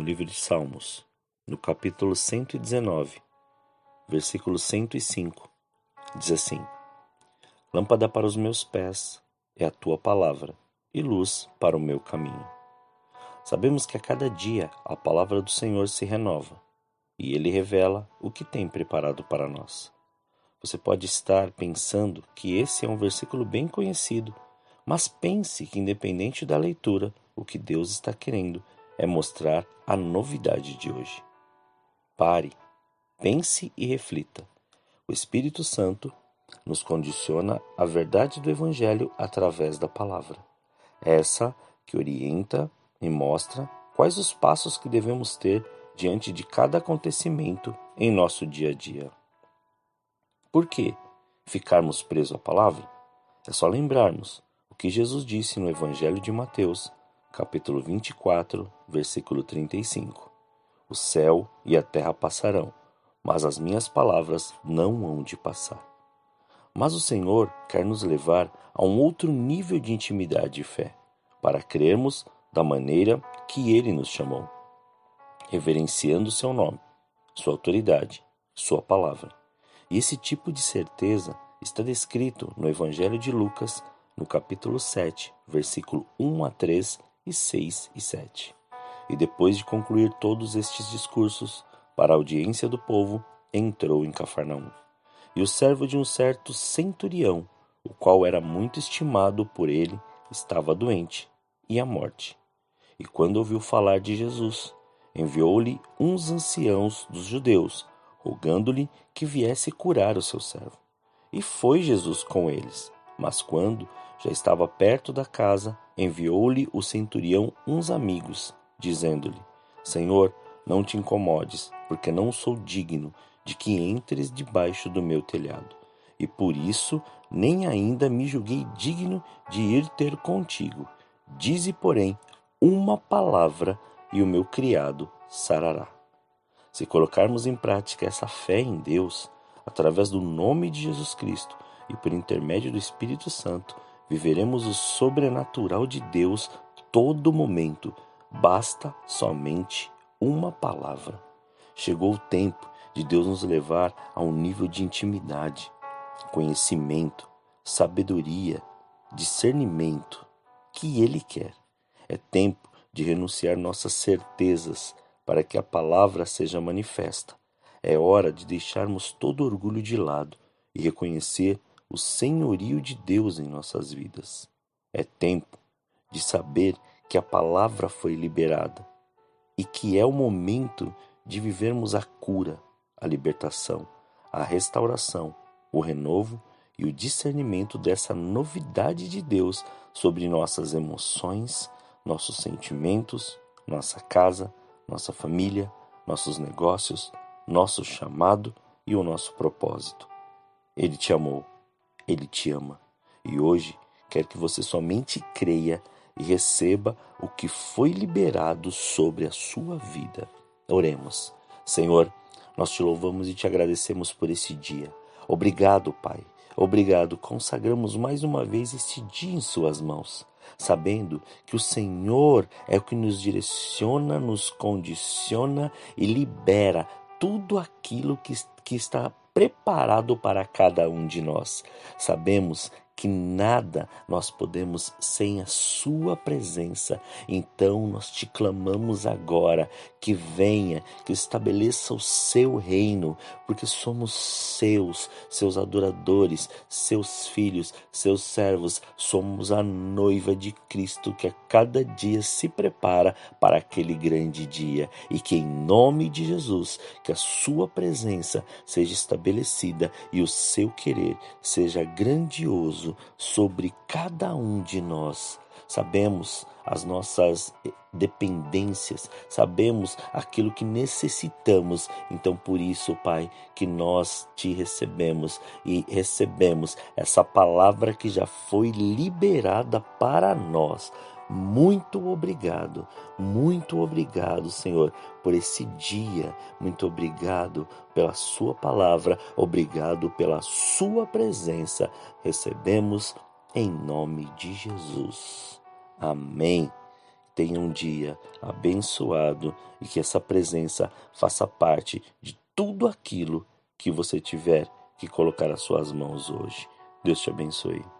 No livro de Salmos, no capítulo 119, versículo 105, diz assim: Lâmpada para os meus pés é a tua palavra e luz para o meu caminho. Sabemos que a cada dia a palavra do Senhor se renova e ele revela o que tem preparado para nós. Você pode estar pensando que esse é um versículo bem conhecido, mas pense que, independente da leitura, o que Deus está querendo é mostrar a novidade de hoje. Pare, pense e reflita. O Espírito Santo nos condiciona a verdade do Evangelho através da palavra. Essa que orienta e mostra quais os passos que devemos ter diante de cada acontecimento em nosso dia a dia. Por que ficarmos presos à palavra? É só lembrarmos o que Jesus disse no Evangelho de Mateus, capítulo 24, versículo 35. O céu e a terra passarão, mas as minhas palavras não hão de passar. Mas o Senhor quer nos levar a um outro nível de intimidade e fé, para crermos da maneira que Ele nos chamou, reverenciando seu nome, sua autoridade, sua palavra. E esse tipo de certeza está descrito no Evangelho de Lucas, no capítulo 7, versículo 1 a 3 e 6 e 7. E depois de concluir todos estes discursos para a audiência do povo, entrou em Cafarnaum. E o servo de um certo centurião, o qual era muito estimado por ele, estava doente e à morte. E quando ouviu falar de Jesus, enviou-lhe uns anciãos dos judeus rogando-lhe que viesse curar o seu servo. E foi Jesus com eles. Mas quando já estava perto da casa, enviou-lhe o centurião uns amigos, dizendo-lhe: Senhor, não te incomodes, porque não sou digno de que entres debaixo do meu telhado. E por isso nem ainda me julguei digno de ir ter contigo. Dize, porém, uma palavra, e o meu criado sarará. Se colocarmos em prática essa fé em Deus, através do nome de Jesus Cristo e por intermédio do Espírito Santo, viveremos o sobrenatural de Deus todo momento. Basta somente uma palavra. Chegou o tempo de Deus nos levar a um nível de intimidade, conhecimento, sabedoria, discernimento que Ele quer. É tempo de renunciar nossas certezas para que a palavra seja manifesta. É hora de deixarmos todo orgulho de lado e reconhecer o senhorio de Deus em nossas vidas. É tempo de saber que a palavra foi liberada e que é o momento de vivermos a cura, a libertação, a restauração, o renovo e o discernimento dessa novidade de Deus sobre nossas emoções, nossos sentimentos, nossa casa, nossa família, nossos negócios, nosso chamado e o nosso propósito. Ele te amou, ele te ama e hoje quer que você somente creia e receba o que foi liberado sobre a sua vida. Oremos. Senhor, nós te louvamos e te agradecemos por esse dia. Obrigado, Pai. Obrigado. Consagramos mais uma vez este dia em Suas mãos sabendo que o Senhor é o que nos direciona, nos condiciona e libera tudo aquilo que, que está preparado para cada um de nós. Sabemos que nada nós podemos sem a Sua presença. Então nós te clamamos agora que venha, que estabeleça o seu reino, porque somos seus, seus adoradores, seus filhos, seus servos. Somos a noiva de Cristo que a cada dia se prepara para aquele grande dia e que em nome de Jesus, que a Sua presença seja estabelecida e o seu querer seja grandioso sobre cada um de nós. sabemos as nossas dependências, sabemos aquilo que necessitamos. Então, por isso, Pai, que nós te recebemos e recebemos essa palavra que já foi liberada para nós. Muito obrigado, muito obrigado, Senhor, por esse dia. Muito obrigado pela Sua palavra, obrigado pela Sua presença. Recebemos em nome de Jesus. Amém. Tenha um dia abençoado e que essa presença faça parte de tudo aquilo que você tiver que colocar as suas mãos hoje. Deus te abençoe.